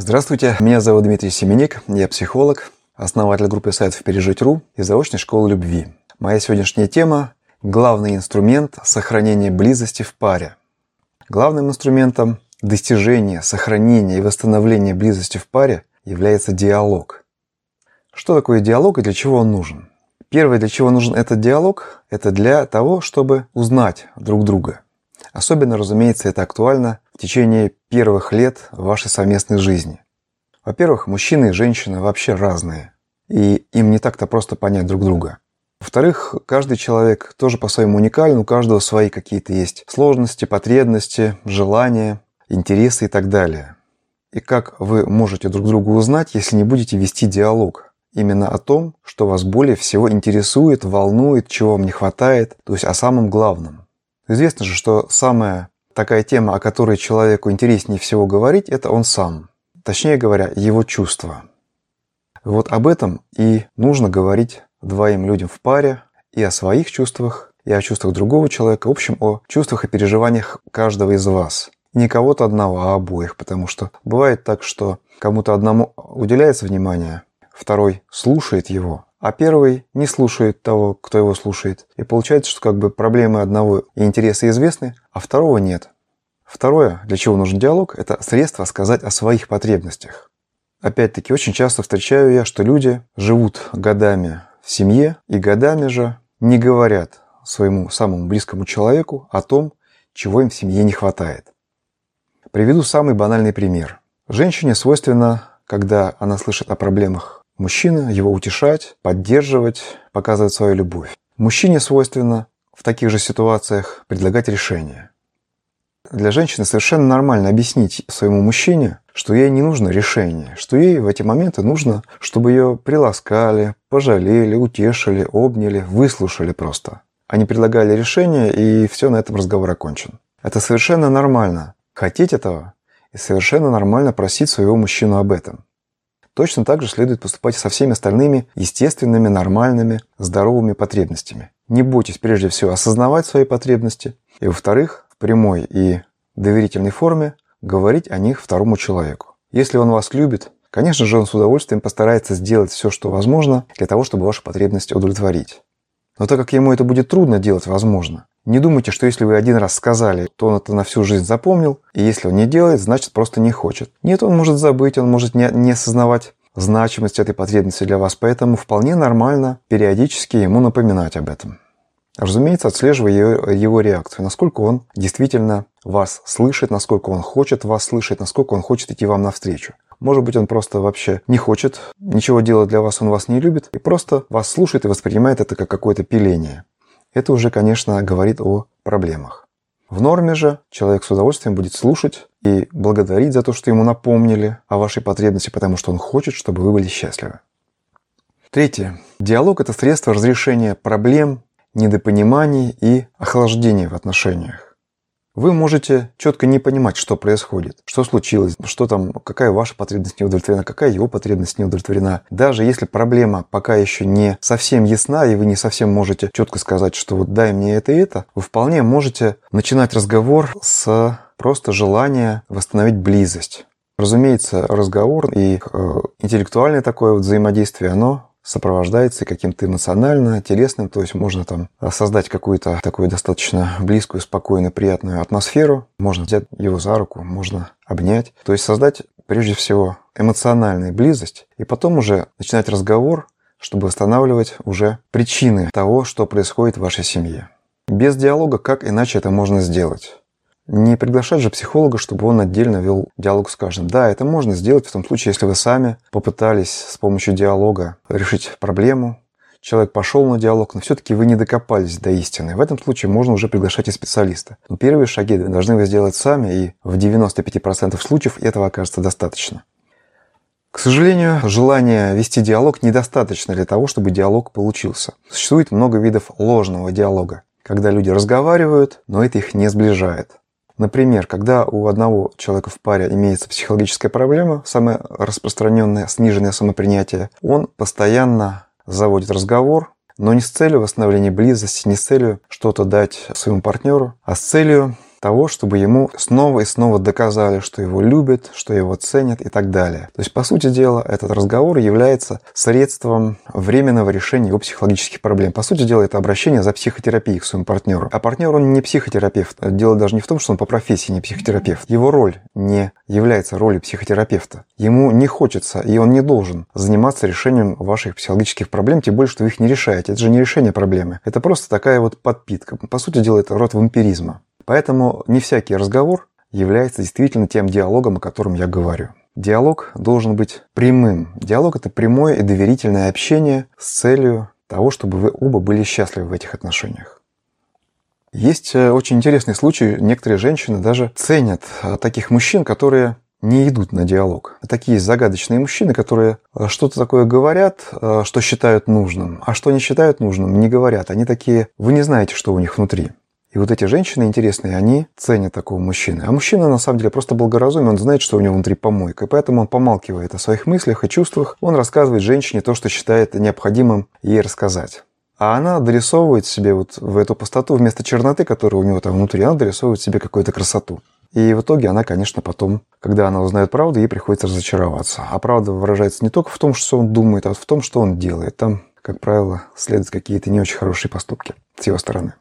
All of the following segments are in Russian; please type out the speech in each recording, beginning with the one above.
Здравствуйте, меня зовут Дмитрий Семеник, я психолог, основатель группы сайтов «Пережить.ру» и заочной школы любви. Моя сегодняшняя тема – главный инструмент сохранения близости в паре. Главным инструментом достижения, сохранения и восстановления близости в паре является диалог. Что такое диалог и для чего он нужен? Первое, для чего нужен этот диалог, это для того, чтобы узнать друг друга. Особенно, разумеется, это актуально течение первых лет вашей совместной жизни. Во-первых, мужчины и женщины вообще разные, и им не так-то просто понять друг друга. Во-вторых, каждый человек тоже по-своему уникален, у каждого свои какие-то есть сложности, потребности, желания, интересы и так далее. И как вы можете друг друга узнать, если не будете вести диалог? Именно о том, что вас более всего интересует, волнует, чего вам не хватает, то есть о самом главном. Известно же, что самая такая тема, о которой человеку интереснее всего говорить, это он сам. Точнее говоря, его чувства. Вот об этом и нужно говорить двоим людям в паре и о своих чувствах, и о чувствах другого человека, в общем, о чувствах и переживаниях каждого из вас. Не кого-то одного, а обоих, потому что бывает так, что кому-то одному уделяется внимание, второй слушает его, а первый не слушает того, кто его слушает. И получается, что как бы проблемы одного и интересы известны, а второго нет. Второе, для чего нужен диалог, это средство сказать о своих потребностях. Опять-таки, очень часто встречаю я, что люди живут годами в семье и годами же не говорят своему самому близкому человеку о том, чего им в семье не хватает. Приведу самый банальный пример. Женщине свойственно, когда она слышит о проблемах Мужчина его утешать, поддерживать, показывать свою любовь. Мужчине свойственно в таких же ситуациях предлагать решение. Для женщины совершенно нормально объяснить своему мужчине, что ей не нужно решение, что ей в эти моменты нужно, чтобы ее приласкали, пожалели, утешили, обняли, выслушали просто. Они предлагали решение, и все на этом разговор окончен. Это совершенно нормально. Хотеть этого и совершенно нормально просить своего мужчину об этом. Точно так же следует поступать со всеми остальными естественными, нормальными, здоровыми потребностями. Не бойтесь прежде всего осознавать свои потребности, и во-вторых, в прямой и доверительной форме говорить о них второму человеку. Если он вас любит, конечно же он с удовольствием постарается сделать все, что возможно для того, чтобы ваши потребности удовлетворить. Но так как ему это будет трудно делать, возможно, не думайте, что если вы один раз сказали, то он это на всю жизнь запомнил, и если он не делает, значит просто не хочет. Нет, он может забыть, он может не, не осознавать значимость этой потребности для вас, поэтому вполне нормально периодически ему напоминать об этом. Разумеется, отслеживая его, его реакцию, насколько он действительно вас слышит, насколько он хочет вас слышать, насколько он хочет идти вам навстречу. Может быть, он просто вообще не хочет ничего делать для вас, он вас не любит, и просто вас слушает и воспринимает это как какое-то пиление это уже, конечно, говорит о проблемах. В норме же человек с удовольствием будет слушать и благодарить за то, что ему напомнили о вашей потребности, потому что он хочет, чтобы вы были счастливы. Третье. Диалог – это средство разрешения проблем, недопониманий и охлаждения в отношениях. Вы можете четко не понимать, что происходит, что случилось, что там, какая ваша потребность не удовлетворена, какая его потребность не удовлетворена. Даже если проблема пока еще не совсем ясна, и вы не совсем можете четко сказать, что вот дай мне это и это, вы вполне можете начинать разговор с просто желания восстановить близость. Разумеется, разговор и э, интеллектуальное такое вот взаимодействие, оно сопровождается каким-то эмоционально, телесным, то есть можно там создать какую-то такую достаточно близкую, спокойную, приятную атмосферу, можно взять его за руку, можно обнять, то есть создать прежде всего эмоциональную близость, и потом уже начинать разговор, чтобы восстанавливать уже причины того, что происходит в вашей семье. Без диалога как иначе это можно сделать? Не приглашать же психолога, чтобы он отдельно вел диалог с каждым. Да, это можно сделать в том случае, если вы сами попытались с помощью диалога решить проблему, человек пошел на диалог, но все-таки вы не докопались до истины. В этом случае можно уже приглашать и специалиста. Но первые шаги должны вы сделать сами, и в 95% случаев этого окажется достаточно. К сожалению, желание вести диалог недостаточно для того, чтобы диалог получился. Существует много видов ложного диалога, когда люди разговаривают, но это их не сближает. Например, когда у одного человека в паре имеется психологическая проблема, самая распространенная сниженное самопринятие, он постоянно заводит разговор, но не с целью восстановления близости, не с целью что-то дать своему партнеру, а с целью того, чтобы ему снова и снова доказали, что его любят, что его ценят и так далее. То есть, по сути дела, этот разговор является средством временного решения его психологических проблем. По сути дела, это обращение за психотерапией к своему партнеру. А партнер, он не психотерапевт. Дело даже не в том, что он по профессии не психотерапевт. Его роль не является ролью психотерапевта. Ему не хочется, и он не должен заниматься решением ваших психологических проблем, тем более, что вы их не решаете. Это же не решение проблемы. Это просто такая вот подпитка. По сути дела, это род вампиризма. Поэтому не всякий разговор является действительно тем диалогом, о котором я говорю. Диалог должен быть прямым. Диалог – это прямое и доверительное общение с целью того, чтобы вы оба были счастливы в этих отношениях. Есть э, очень интересный случай. Некоторые женщины даже ценят э, таких мужчин, которые не идут на диалог. Такие загадочные мужчины, которые э, что-то такое говорят, что считают нужным, а что не считают нужным, не говорят. Они такие, вы не знаете, что у них внутри. И вот эти женщины интересные, они ценят такого мужчины. А мужчина, на самом деле, просто благоразумен, он знает, что у него внутри помойка. И поэтому он помалкивает о своих мыслях и чувствах. Он рассказывает женщине то, что считает необходимым ей рассказать. А она дорисовывает себе вот в эту пустоту, вместо черноты, которая у него там внутри, она дорисовывает себе какую-то красоту. И в итоге она, конечно, потом, когда она узнает правду, ей приходится разочароваться. А правда выражается не только в том, что он думает, а в том, что он делает. Там, как правило, следуют какие-то не очень хорошие поступки с его стороны.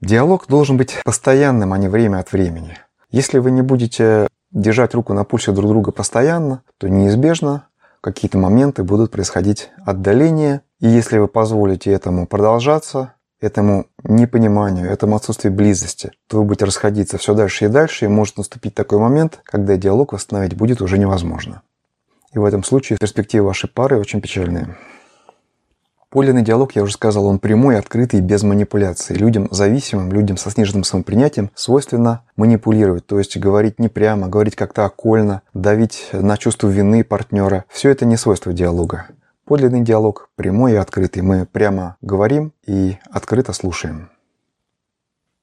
Диалог должен быть постоянным, а не время от времени. Если вы не будете держать руку на пульсе друг друга постоянно, то неизбежно какие-то моменты будут происходить отдаление. И если вы позволите этому продолжаться, этому непониманию, этому отсутствию близости, то вы будете расходиться все дальше и дальше, и может наступить такой момент, когда диалог восстановить будет уже невозможно. И в этом случае перспективы вашей пары очень печальные. Подлинный диалог, я уже сказал, он прямой, открытый, без манипуляций. Людям зависимым, людям со сниженным самопринятием свойственно манипулировать, то есть говорить не прямо, говорить как-то окольно, давить на чувство вины партнера. Все это не свойство диалога. Подлинный диалог прямой и открытый. Мы прямо говорим и открыто слушаем.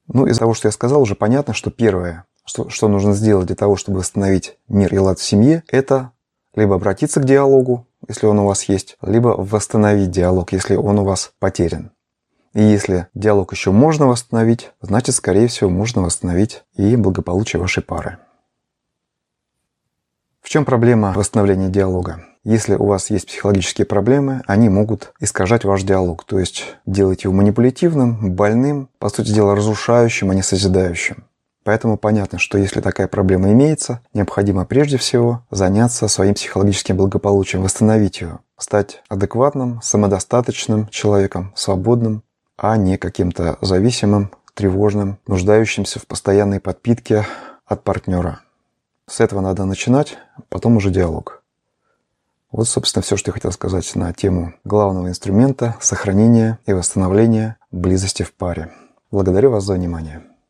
Ну, из того, что я сказал, уже понятно, что первое, что, что нужно сделать для того, чтобы восстановить мир и лад в семье, это либо обратиться к диалогу, если он у вас есть, либо восстановить диалог, если он у вас потерян. И если диалог еще можно восстановить, значит, скорее всего, можно восстановить и благополучие вашей пары. В чем проблема восстановления диалога? Если у вас есть психологические проблемы, они могут искажать ваш диалог, то есть делать его манипулятивным, больным, по сути дела разрушающим, а не созидающим. Поэтому понятно, что если такая проблема имеется, необходимо прежде всего заняться своим психологическим благополучием, восстановить его, стать адекватным, самодостаточным человеком, свободным, а не каким-то зависимым, тревожным, нуждающимся в постоянной подпитке от партнера. С этого надо начинать, потом уже диалог. Вот, собственно, все, что я хотел сказать на тему главного инструмента сохранения и восстановления близости в паре. Благодарю вас за внимание.